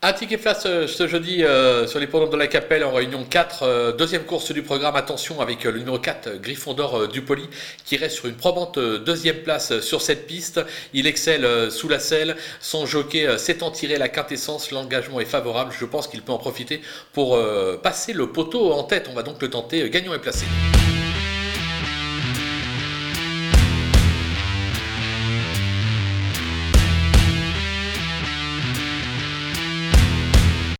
Un ticket face euh, ce jeudi euh, sur les pendants de la Capelle en réunion 4, euh, deuxième course du programme. Attention avec euh, le numéro 4, Griffon d'Or qui reste sur une probante euh, deuxième place sur cette piste. Il excelle sous la selle. Son jockey s'étant tiré la quintessence, l'engagement est favorable. Je pense qu'il peut en profiter pour passer le poteau en tête. On va donc le tenter gagnant et placé.